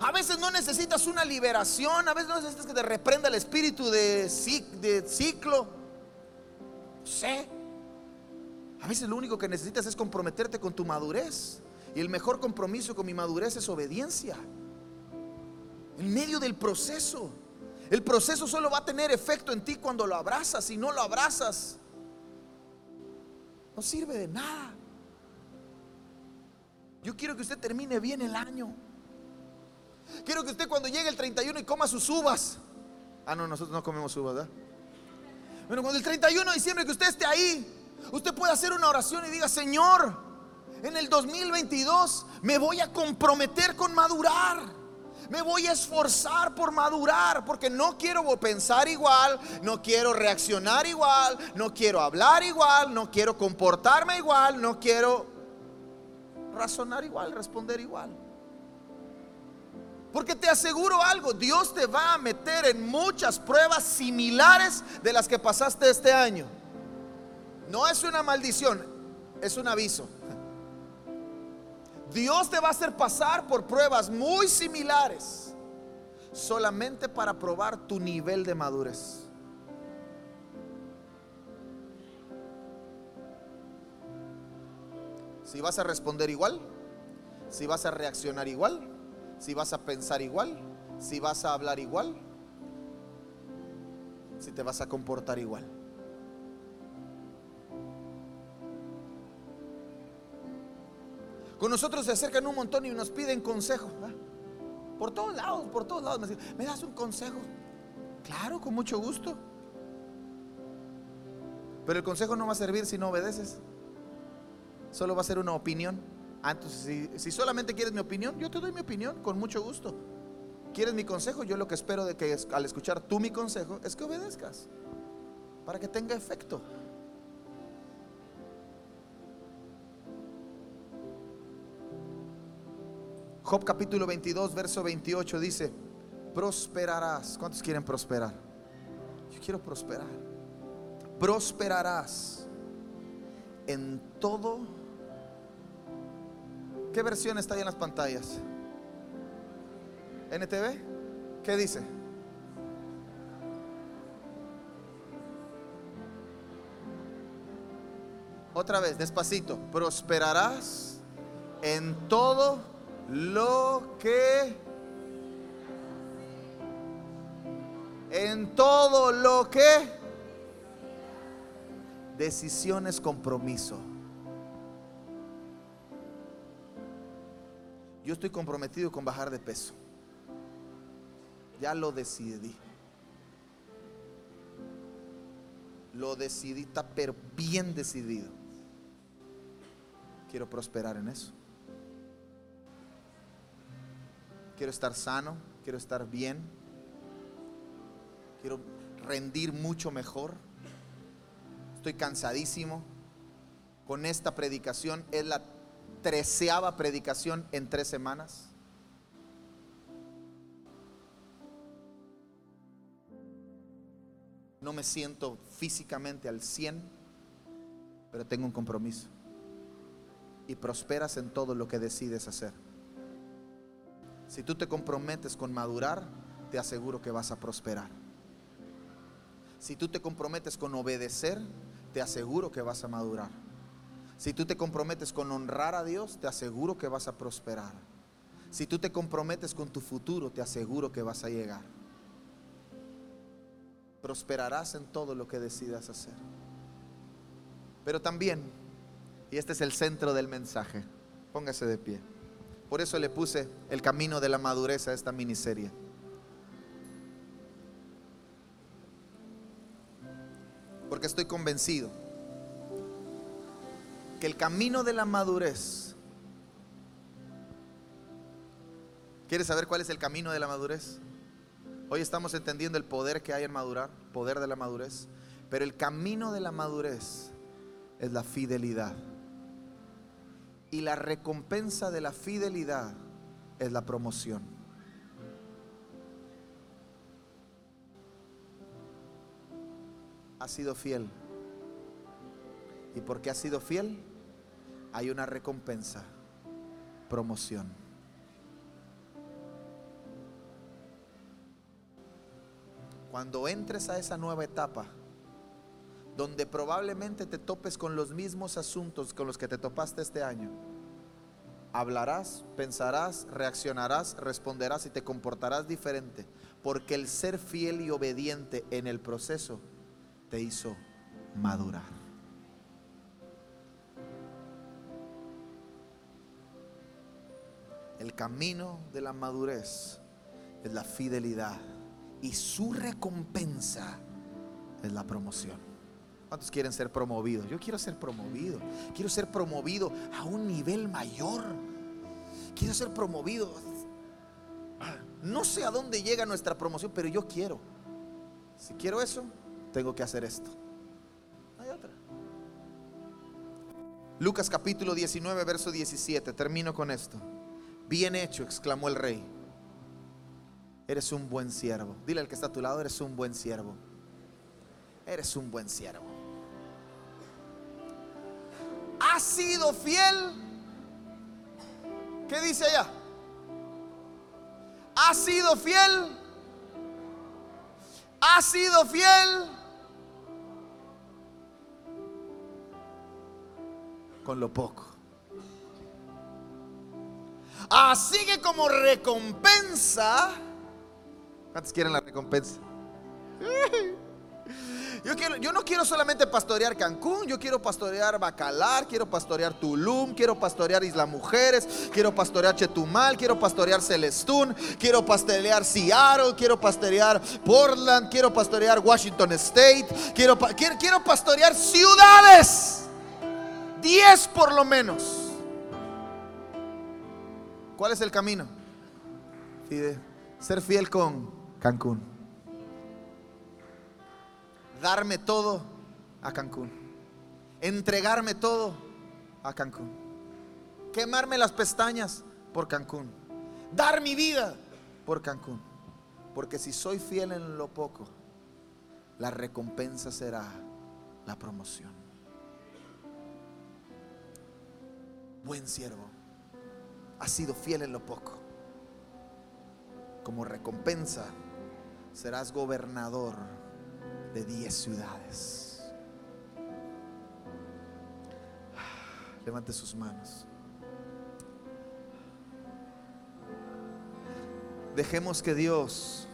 A veces no necesitas una liberación, a veces no necesitas que te reprenda el espíritu de, ciclo. Sé. A veces lo único que necesitas es comprometerte con tu madurez. Y el mejor compromiso con mi madurez es obediencia. En medio del proceso. El proceso solo va a tener efecto en ti cuando lo abrazas. Si no lo abrazas, no sirve de nada. Yo quiero que usted termine bien el año. Quiero que usted cuando llegue el 31 y coma sus uvas. Ah, no, nosotros no comemos uvas, ¿verdad? Bueno, cuando el 31 de diciembre que usted esté ahí, usted puede hacer una oración y diga, Señor, en el 2022 me voy a comprometer con madurar. Me voy a esforzar por madurar porque no quiero pensar igual, no quiero reaccionar igual, no quiero hablar igual, no quiero comportarme igual, no quiero razonar igual, responder igual. Porque te aseguro algo, Dios te va a meter en muchas pruebas similares de las que pasaste este año. No es una maldición, es un aviso. Dios te va a hacer pasar por pruebas muy similares solamente para probar tu nivel de madurez. Si vas a responder igual, si vas a reaccionar igual, si vas a pensar igual, si vas a hablar igual, si te vas a comportar igual. Con nosotros se acercan un montón y nos piden consejo. Por todos lados, por todos lados. Me, ¿me das un consejo? Claro, con mucho gusto. Pero el consejo no va a servir si no obedeces. Solo va a ser una opinión. Ah, entonces si, solamente quieres mi opinión, yo te doy mi opinión con mucho gusto. ¿Quieres mi consejo? Yo lo que espero de que al escuchar tú mi consejo es que obedezcas para que tenga efecto. Job capítulo 22, verso 28 dice, prosperarás. ¿Cuántos quieren prosperar? Yo quiero prosperar. Prosperarás en todo ¿Qué versión está ahí en las pantallas? ¿NTV? ¿Qué dice? Otra vez, despacito. Prosperarás en todo lo que... En todo lo que... Decisiones, compromiso. Yo estoy comprometido con bajar de peso. Ya lo decidí. Lo decidí, está pero bien decidido. Quiero prosperar en eso. Quiero estar sano, quiero estar bien. Quiero rendir mucho mejor. Estoy cansadísimo. Con esta predicación es la treceava predicación en tres semanas. No me siento físicamente al 100, pero tengo un compromiso. Y prosperas en todo lo que decides hacer. Si tú te comprometes con madurar, te aseguro que vas a prosperar. Si tú te comprometes con obedecer, te aseguro que vas a madurar. Si tú te comprometes con honrar a Dios, te aseguro que vas a prosperar. Si tú te comprometes con tu futuro, te aseguro que vas a llegar. Prosperarás en todo lo que decidas hacer. Pero también, y este es el centro del mensaje, póngase de pie. Por eso le puse el camino de la madurez a esta miniserie. Porque estoy convencido que el camino de la madurez, ¿quieres saber cuál es el camino de la madurez? Hoy estamos entendiendo el poder que hay en madurar, poder de la madurez, pero el camino de la madurez es la fidelidad. Y la recompensa de la fidelidad es la promoción. Ha sido fiel Y porque has sido fiel, hay una recompensa, promoción. Cuando entres a esa nueva etapa, donde probablemente te topes con los mismos asuntos con los que te topaste este año, hablarás, pensarás, reaccionarás, responderás y te comportarás diferente, porque el ser fiel y obediente en el proceso te hizo madurar. El camino de la madurez es la fidelidad y su recompensa es la promoción. ¿Cuántos quieren ser promovidos? Yo quiero ser promovido. Quiero ser promovido a un nivel mayor. Quiero ser promovido. No sé a dónde llega nuestra promoción, pero yo quiero. Si quiero eso, tengo que hacer esto. hay otra. Lucas capítulo 19, verso 17. Termino con esto. Bien hecho, exclamó el rey. Eres un buen siervo. Dile al que está a tu lado, eres un buen siervo. Eres un buen siervo. Has sido fiel. ¿Qué dice allá? Has sido fiel. Has sido fiel. Con lo poco. Así que como recompensa, ¿cuántos quieren la recompensa? [laughs] Yo, quiero, yo no quiero solamente pastorear Cancún, yo quiero pastorear Bacalar, quiero pastorear Tulum, quiero pastorear Isla Mujeres, quiero pastorear Chetumal, quiero pastorear Celestún, quiero pastorear Seattle, quiero pastorear Portland, quiero pastorear Washington State, quiero, quiero, quiero pastorear ciudades, 10 por lo menos. ¿Cuál es el camino? Ser fiel con Cancún. Darme todo a Cancún. Entregarme todo a Cancún. Quemarme las pestañas por Cancún. Dar mi vida por Cancún. Porque si soy fiel en lo poco, la recompensa será la promoción. Buen siervo has sido fiel en lo poco. Como recompensa serás gobernador de 10 ciudades. [sighs] Levante sus manos. Dejemos que Dios,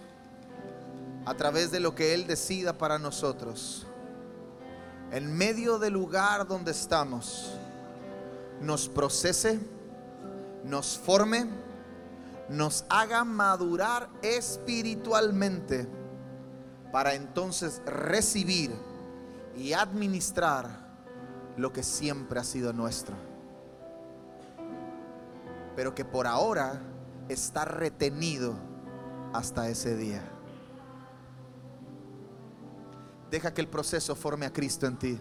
a través de lo que Él decida para nosotros, en medio del lugar donde estamos, nos procese nos forme, nos haga madurar espiritualmente para entonces recibir y administrar lo que siempre ha sido nuestro. Pero que por ahora está retenido hasta ese día. Deja que el proceso forme a Cristo en ti.